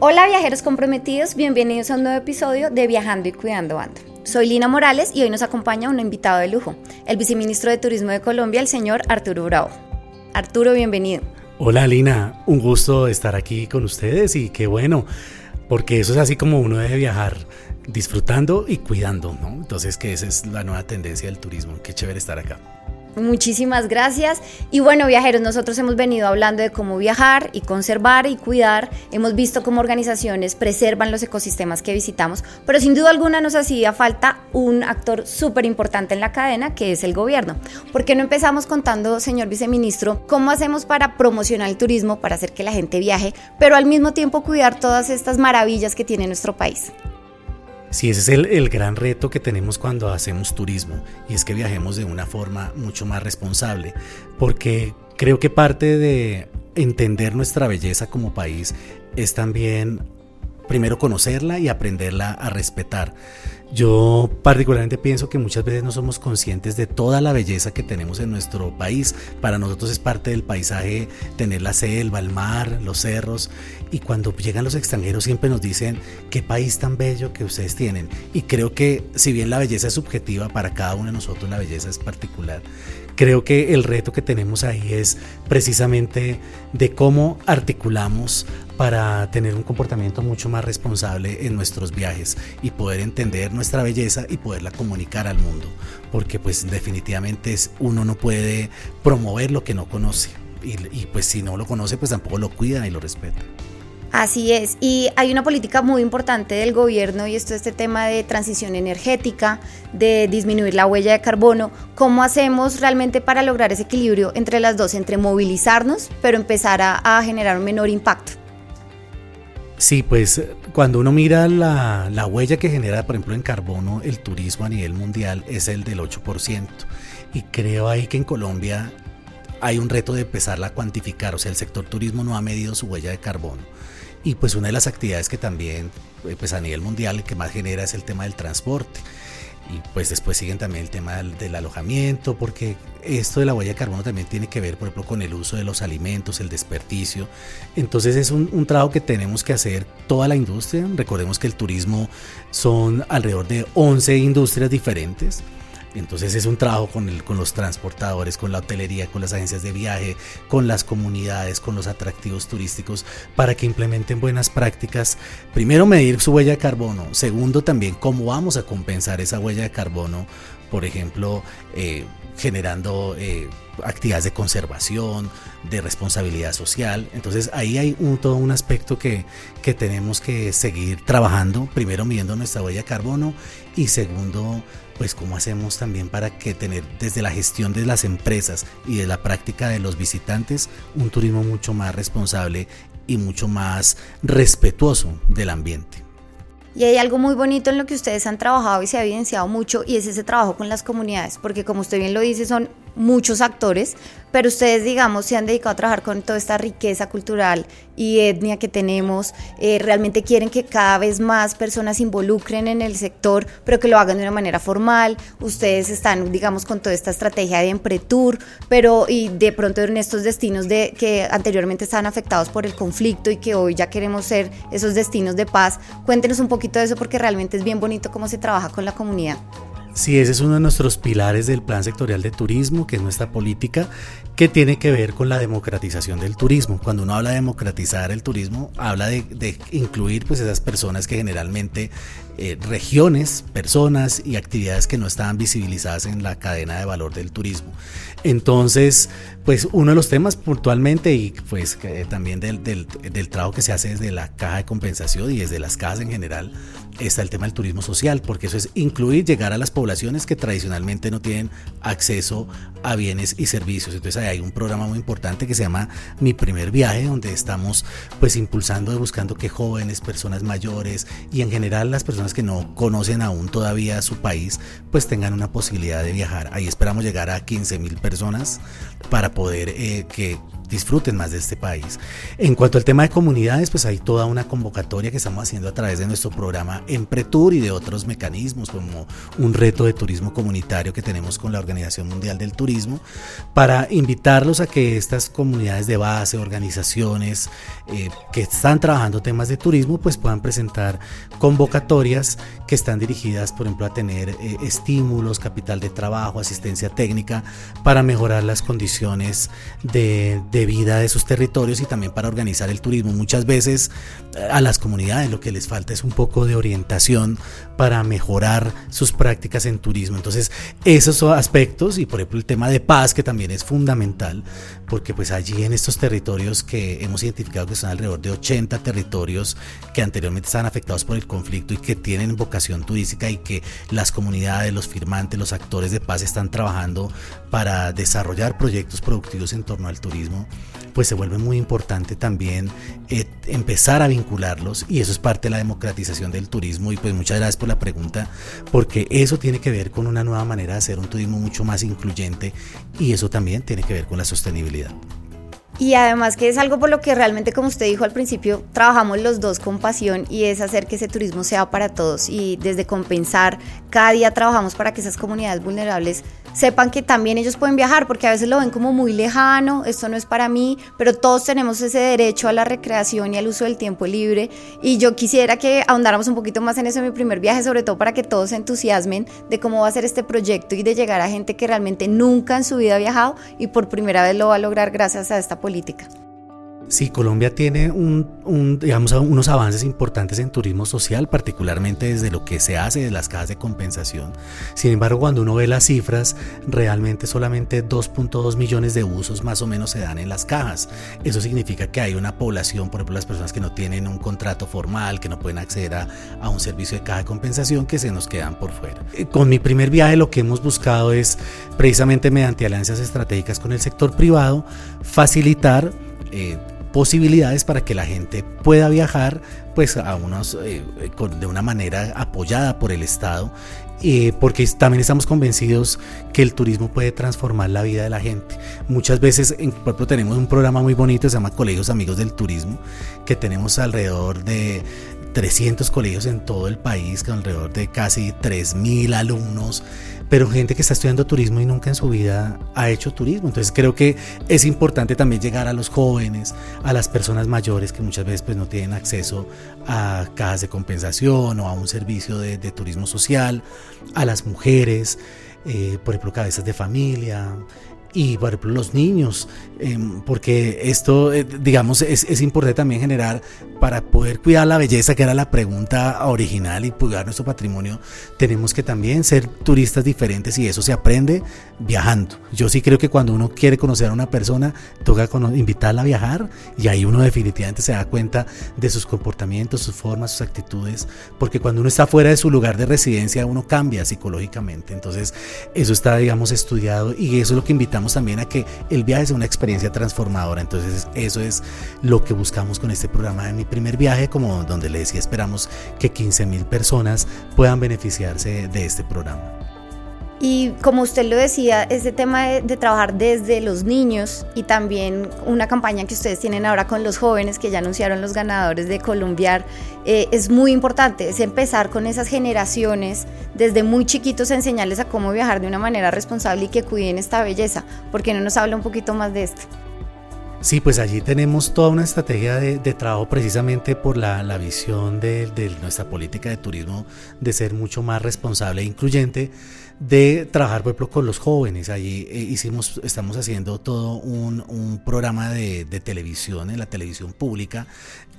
Hola viajeros comprometidos, bienvenidos a un nuevo episodio de Viajando y Cuidando Banda. Soy Lina Morales y hoy nos acompaña un invitado de lujo, el viceministro de Turismo de Colombia, el señor Arturo Bravo. Arturo, bienvenido. Hola Lina, un gusto estar aquí con ustedes y qué bueno, porque eso es así como uno debe viajar, disfrutando y cuidando, ¿no? Entonces que esa es la nueva tendencia del turismo, qué chévere estar acá. Muchísimas gracias. Y bueno, viajeros, nosotros hemos venido hablando de cómo viajar y conservar y cuidar. Hemos visto cómo organizaciones preservan los ecosistemas que visitamos, pero sin duda alguna nos hacía falta un actor súper importante en la cadena, que es el gobierno. ¿Por qué no empezamos contando, señor viceministro, cómo hacemos para promocionar el turismo, para hacer que la gente viaje, pero al mismo tiempo cuidar todas estas maravillas que tiene nuestro país? Sí, ese es el, gran reto que tenemos cuando hacemos turismo y es que viajemos de una forma mucho más responsable, porque creo que parte de entender nuestra belleza como país es también primero conocerla y aprenderla a respetar. Yo particularmente pienso que muchas veces no somos conscientes de toda la belleza que tenemos en nuestro país. Para nosotros es parte del paisaje tener la selva, el mar, los cerros. Y cuando llegan los extranjeros siempre nos dicen, qué país tan bello que ustedes tienen. Y creo que si bien la belleza es subjetiva, para cada uno de nosotros la belleza es particular. Creo que el reto que tenemos ahí es precisamente de cómo articulamos para tener un comportamiento mucho más responsable en nuestros viajes y poder entender nuestra belleza y poderla comunicar al mundo, porque pues definitivamente uno no puede promover lo que no conoce y, y pues si no lo conoce pues tampoco lo cuida y lo respeta. Así es, y hay una política muy importante del gobierno y esto es este tema de transición energética, de disminuir la huella de carbono. ¿Cómo hacemos realmente para lograr ese equilibrio entre las dos, entre movilizarnos, pero empezar a, generar un menor impacto? Sí, pues cuando uno mira la, la, huella que genera, por ejemplo, en carbono el turismo a nivel mundial es el del 8%. Y creo ahí que en Colombia hay un reto de empezarla a cuantificar, o sea, el sector turismo no ha medido su huella de carbono. Y pues una de las actividades que también, eh, pues a nivel mundial, que más genera es el tema del transporte. Y pues después siguen también el tema del, alojamiento, porque esto de la huella de carbono también tiene que ver, por ejemplo, con el uso de los alimentos, el desperdicio. Entonces es un, un trabajo que tenemos que hacer toda la industria. Recordemos que el turismo son alrededor de 11 industrias diferentes entonces es un trabajo con, el, con los transportadores, con la hotelería, con las agencias de viaje, con las comunidades, con los atractivos turísticos, para que implementen buenas prácticas. Primero, medir su huella de carbono. Segundo, también cómo vamos a compensar esa huella de carbono. Por ejemplo, eh, generando eh, actividades de conservación, de responsabilidad social. Entonces ahí hay un, todo un aspecto que, que tenemos que seguir trabajando. Primero midiendo nuestra huella de carbono y segundo pues cómo hacemos también para que tener desde la gestión de las empresas y de la práctica de los visitantes un turismo mucho más responsable y mucho más respetuoso del ambiente. Y hay algo muy bonito en lo que ustedes han trabajado y se ha evidenciado mucho y es ese trabajo con las comunidades, porque como usted bien lo dice, son muchos actores, pero ustedes, digamos, se han dedicado a trabajar con toda esta riqueza cultural y etnia que tenemos. Eh, realmente quieren que cada vez más personas se involucren en el sector, pero que lo hagan de una manera formal. Ustedes están, digamos, con toda esta estrategia de Empretour, pero y de pronto en estos destinos de, que anteriormente estaban afectados por el conflicto y que hoy ya queremos ser esos destinos de paz. Cuéntenos un poquito de eso porque realmente es bien bonito cómo se trabaja con la comunidad. Sí, ese es uno de nuestros pilares del Plan Sectorial de Turismo, que es nuestra política, que tiene que ver con la democratización del turismo. Cuando uno habla de democratizar el turismo, habla de, incluir pues esas personas que generalmente eh, regiones, personas y actividades que no estaban visibilizadas en la cadena de valor del turismo. Entonces, pues uno de los temas puntualmente y pues también del, del, trabajo que se hace desde la caja de compensación y desde las cajas en general, está el tema del turismo social, porque eso es incluir llegar a las poblaciones que tradicionalmente no tienen acceso a bienes y servicios. Entonces hay un programa muy importante que se llama Mi Primer Viaje, donde estamos pues impulsando y buscando que jóvenes, personas mayores y en general las personas que no conocen aún todavía su país, pues tengan una posibilidad de viajar. Ahí esperamos llegar a 15 mil personas para poder eh, que disfruten más de este país. En cuanto al tema de comunidades, pues hay toda una convocatoria que estamos haciendo a través de nuestro programa Empretur y de otros mecanismos como un reto de turismo comunitario que tenemos con la Organización Mundial del Turismo para invitarlos a que estas comunidades de base, organizaciones eh, que están trabajando temas de turismo, pues puedan presentar convocatorias que están dirigidas, por ejemplo, a tener eh, estímulos, capital de trabajo, asistencia técnica para mejorar las condiciones de, de, vida de sus territorios y también para organizar el turismo. Muchas veces eh, a las comunidades lo que les falta es un poco de orientación para mejorar sus prácticas en turismo. Entonces, esos aspectos y por ejemplo el tema de paz que también es fundamental porque pues allí en estos territorios que hemos identificado que son alrededor de 80 territorios que anteriormente estaban afectados por el conflicto y que tienen vocación turística y que las comunidades, los firmantes, los actores de paz están trabajando para desarrollar proyectos productivos en torno al turismo, pues se vuelve muy importante también eh, empezar a vincularlos y eso es parte de la democratización del turismo y pues muchas gracias por la pregunta porque eso tiene que ver con una nueva manera de hacer un turismo mucho más incluyente y eso también tiene que ver con la sostenibilidad. Y además que es algo por lo que realmente, como usted dijo al principio, trabajamos los dos con pasión y es hacer que ese turismo sea para todos y desde compensar, cada día trabajamos para que esas comunidades vulnerables sepan que también ellos pueden viajar, porque a veces lo ven como muy lejano, esto no es para mí, pero todos tenemos ese derecho a la recreación y al uso del tiempo libre. Y yo quisiera que ahondáramos un poquito más en eso en mi primer viaje, sobre todo para que todos se entusiasmen de cómo va a ser este proyecto y de llegar a gente que realmente nunca en su vida ha viajado y por primera vez lo va a lograr gracias a esta política. Sí, Colombia tiene unos avances importantes en turismo social, particularmente desde lo que se hace de las cajas de compensación. Sin embargo, cuando uno ve las cifras, realmente solamente 2.2 millones de usos más o menos se dan en las cajas. Eso significa que hay una población, por ejemplo, las personas que no tienen un contrato formal, que no pueden acceder a, a un servicio de caja de compensación, que se nos quedan por fuera. Eh, con mi primer viaje lo que hemos buscado es, precisamente mediante alianzas estratégicas con el sector privado, facilitar eh, posibilidades para que la gente pueda viajar pues a unos eh, de una manera apoyada por el Estado eh, porque también estamos convencidos que el turismo puede transformar la vida de la gente. Muchas veces, en tenemos un programa muy bonito, se llama Colegios Amigos del Turismo, que tenemos alrededor de 300 colegios en todo el país, con alrededor de casi 3.000 alumnos pero gente que está estudiando turismo y nunca en su vida ha hecho turismo. Entonces creo que es importante también llegar a los jóvenes, a las personas mayores que muchas veces pues, no tienen acceso a cajas de compensación o a un servicio de, turismo social, a las mujeres, eh, por ejemplo, cabezas de familia, y por ejemplo los niños, em, porque esto, eh, digamos, es, es, importante también generar para poder cuidar la belleza, que era la pregunta original, y cuidar nuestro patrimonio, tenemos que también ser turistas diferentes y eso se aprende viajando. Yo sí creo que cuando uno quiere conocer a una persona, toca invitarla a viajar y ahí uno definitivamente se da cuenta de sus comportamientos, sus formas, sus actitudes, porque cuando uno está fuera de su lugar de residencia, uno cambia psicológicamente. Entonces, eso está, digamos, estudiado y eso es lo que invitamos también a que el viaje sea una experiencia transformadora. Entonces eso es lo que buscamos con este programa de mi primer viaje, como donde le decía, esperamos que 15 mil personas puedan beneficiarse de este programa. Y como usted lo decía, este tema de, trabajar desde los niños y también una campaña que ustedes tienen ahora con los jóvenes que ya anunciaron los ganadores de Columbiar, eh, es muy importante, es empezar con esas generaciones desde muy chiquitos enseñarles a cómo viajar de una manera responsable y que cuiden esta belleza. ¿Por qué no nos habla un poquito más de esto? Sí, pues allí tenemos toda una estrategia de, trabajo precisamente por la, visión de, nuestra política de turismo de ser mucho más responsable e incluyente de trabajar, por con los jóvenes. Allí eh, hicimos, estamos haciendo todo un, un programa de, de, televisión, en la televisión pública,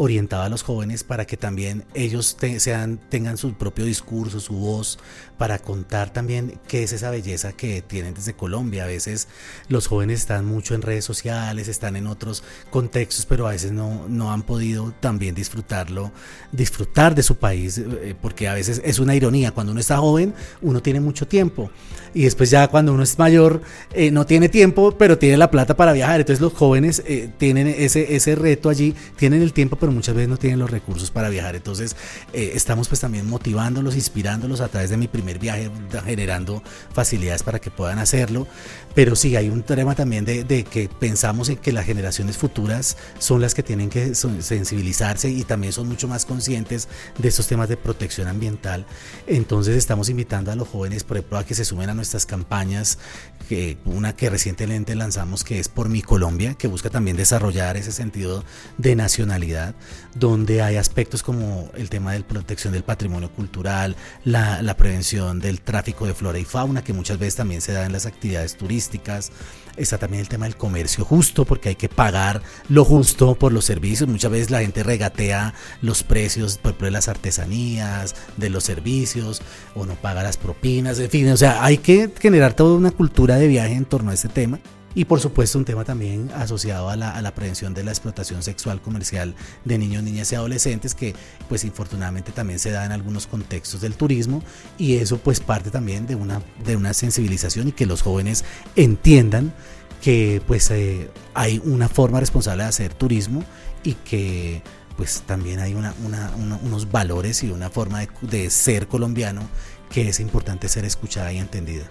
orientado a los jóvenes para que también ellos sean, tengan su propio discurso, su voz, para contar también qué es esa belleza que tienen desde Colombia. A veces los jóvenes están mucho en redes sociales, están en otros contextos, pero a veces no, no han podido también disfrutarlo, disfrutar de su país, eh, porque a veces es una ironía. Cuando uno está joven, uno tiene mucho tiempo y después ya cuando uno es mayor eh, no tiene tiempo, pero tiene la plata para viajar. Entonces los jóvenes eh, tienen ese, ese reto allí, tienen el tiempo, pero muchas veces no tienen los recursos para viajar. Entonces, eh, estamos pues también motivándolos, inspirándolos a través de mi primer viaje, generando facilidades para que puedan hacerlo. Pero sí, hay un tema también de, de que pensamos en que las generaciones futuras son las que tienen que sensibilizarse y también son mucho más conscientes de estos temas de protección ambiental. Entonces, estamos invitando a los jóvenes, por ejemplo, a que se sumen a nuestras campañas, que una que recientemente lanzamos que es Por mi Colombia, que busca también desarrollar ese sentido de nacionalidad, donde hay aspectos como el tema de protección del patrimonio cultural, la, la prevención del tráfico de flora y fauna, que muchas veces también se da en las actividades turísticas, está también el tema del comercio justo, porque hay que pagar lo justo por los servicios. Muchas veces la gente regatea los precios, por de las artesanías, de los servicios, o no paga las propinas, en fin, o sea, hay que generar toda una cultura de viaje en torno a este tema. Y por supuesto un tema también asociado a la, a la, prevención de la explotación sexual comercial de niños, niñas y adolescentes que pues infortunadamente también se da en algunos contextos del turismo y eso pues parte también de una, de una sensibilización y que los jóvenes entiendan que pues eh, hay una forma responsable de hacer turismo y que pues también hay una, unos valores y una forma de, de ser colombiano que es importante ser escuchada y entendida.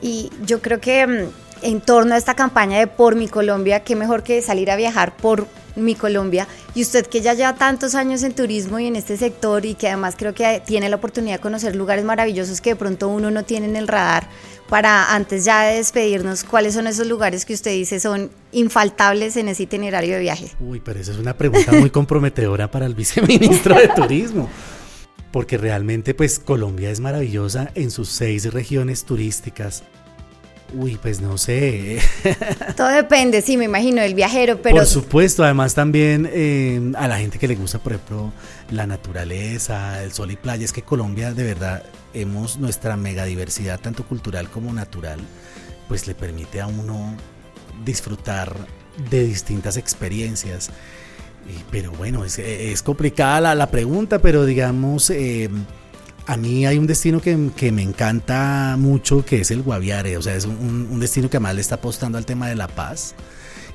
Y yo creo que mm, en torno a esta campaña de Por mi Colombia, qué mejor que salir a viajar por mi Colombia. Y usted que ya lleva tantos años en turismo y en este sector y que además creo que tiene la oportunidad de conocer lugares maravillosos que de pronto uno no tiene en el radar, para antes ya de despedirnos, ¿cuáles son esos lugares que usted dice son infaltables en ese itinerario de viaje? Uy, pero esa es una pregunta muy comprometedora para el viceministro de Turismo porque realmente pues Colombia es maravillosa en sus seis regiones turísticas. Uy, pues no sé. Todo depende, sí, me imagino, del viajero, pero... Por supuesto, además también eh, a la gente que le gusta, por ejemplo, la naturaleza, el sol y playa, es que Colombia de verdad hemos nuestra megadiversidad, tanto cultural como natural, pues le permite a uno disfrutar de distintas experiencias pero bueno, es, complicada la, pregunta, pero digamos, eh, a mí hay un destino que, me encanta mucho, que es el Guaviare. O sea, es un, un, destino que además le está apostando al tema de la paz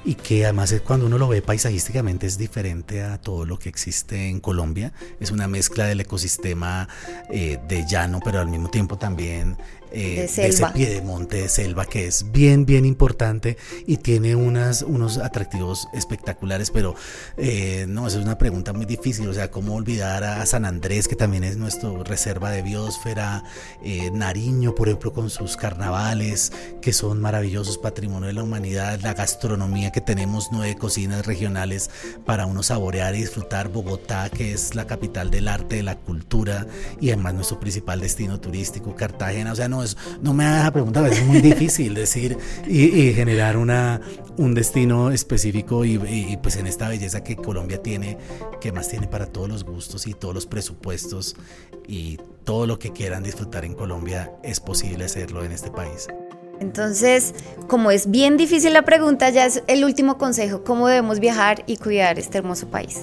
y que además cuando uno lo ve paisajísticamente es diferente a todo lo que existe en Colombia. Es una mezcla del ecosistema eh, de llano, pero al mismo tiempo también eh, de, ese pie de monte de selva que es bien, bien importante y tiene unas, unos atractivos espectaculares, pero eh, no, esa es una pregunta muy difícil, o sea, ¿cómo olvidar a San Andrés, que también es nuestra reserva de biosfera, eh, Nariño, por ejemplo, con sus carnavales, que son maravillosos, patrimonio de la humanidad, la gastronomía que tenemos, nueve cocinas regionales para uno saborear y disfrutar, Bogotá, que es la capital del arte, de la cultura y además nuestro principal destino turístico, Cartagena, o sea, no no me hagas preguntar, es muy difícil decir y, generar una, un destino específico y, pues en esta belleza que Colombia tiene, que más tiene para todos los gustos y todos los presupuestos y todo lo que quieran disfrutar en Colombia, es posible hacerlo en este país. Entonces, como es bien difícil la pregunta, ya es el último consejo, ¿cómo debemos viajar y cuidar este hermoso país?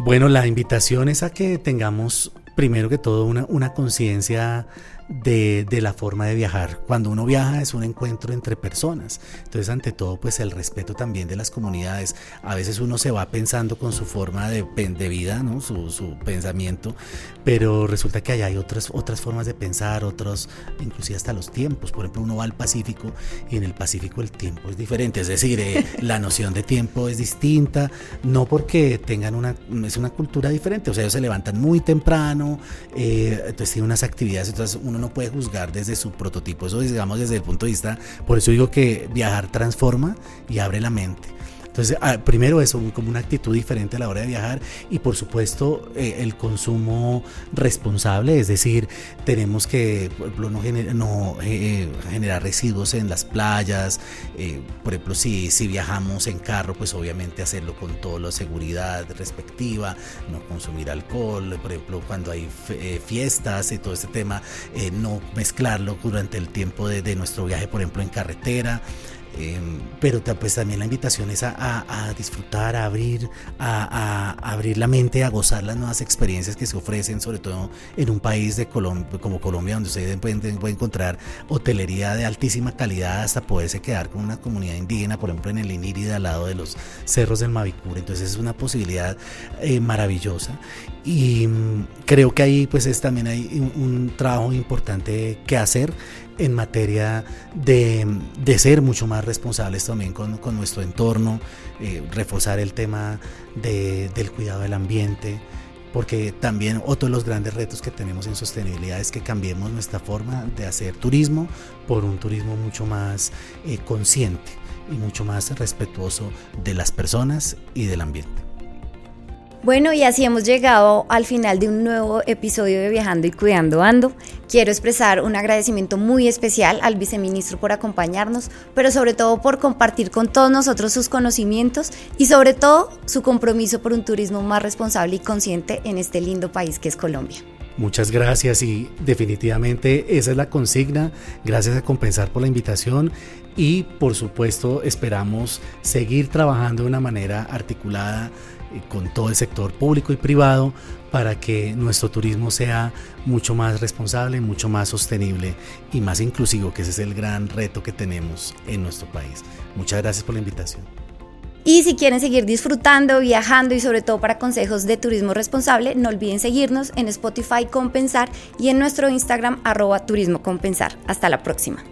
Bueno, la invitación es a que tengamos primero que todo una, una conciencia de, de, la forma de viajar. Cuando uno viaja es un encuentro entre personas. Entonces, ante todo, pues el respeto también de las comunidades. A veces uno se va pensando con su forma de, de vida, ¿no? Su, su, pensamiento, pero resulta que hay otras, otras formas de pensar, otros, inclusive hasta los tiempos. Por ejemplo, uno va al Pacífico y en el Pacífico el tiempo es diferente. Es decir, eh, la noción de tiempo es distinta, no porque tengan una, es una cultura diferente. O sea, ellos se levantan muy temprano, eh, entonces tienen unas actividades, entonces uno no puede juzgar desde su prototipo, eso digamos desde el punto de vista, por eso digo que viajar transforma y abre la mente. Entonces, ah, primero eso, como una actitud diferente a la hora de viajar y por supuesto eh, el consumo responsable, es decir, tenemos que, por ejemplo, no, eh, generar residuos en las playas, eh, por ejemplo, si, si viajamos en carro, pues obviamente hacerlo con toda la seguridad respectiva, no consumir alcohol, por ejemplo, cuando hay fiestas y todo este tema, no mezclarlo durante el tiempo de, de nuestro viaje, por ejemplo, en carretera. Em, pero pues también la invitación es a, disfrutar, a abrir, a, abrir la mente, a gozar las nuevas experiencias que se ofrecen, sobre todo en un país de como Colombia, donde ustedes pueden, encontrar hotelería de altísima calidad hasta poderse quedar con una comunidad indígena, por ejemplo en el Inírida, al lado de los cerros del Mavicur. Entonces es una posibilidad eh, maravillosa y mm, creo que ahí pues es, también hay un trabajo importante que hacer en materia de, ser mucho más responsables también con, nuestro entorno, eh, reforzar el tema del cuidado del ambiente, porque también otro de los grandes retos que tenemos en sostenibilidad es que cambiemos nuestra forma de hacer turismo por un turismo mucho más eh, consciente y mucho más respetuoso de las personas y del ambiente. Bueno, y así hemos llegado al final de un nuevo episodio de Viajando y Cuidando Ando. Quiero expresar un agradecimiento muy especial al viceministro por acompañarnos, pero sobre todo por compartir con todos nosotros sus conocimientos y sobre todo su compromiso por un turismo más responsable y consciente en este lindo país que es Colombia. Muchas gracias y definitivamente esa es la consigna. Gracias a Compensar por la invitación y por supuesto esperamos seguir trabajando de una manera articulada con todo el sector público y privado para que nuestro turismo sea mucho más responsable, mucho más sostenible y más inclusivo, que ese es el gran reto que tenemos en nuestro país. Muchas gracias por la invitación. Y si quieren seguir disfrutando, viajando y sobre todo para consejos de turismo responsable, no olviden seguirnos en Spotify Compensar y en nuestro Instagram arroba turismo compensar. Hasta la próxima.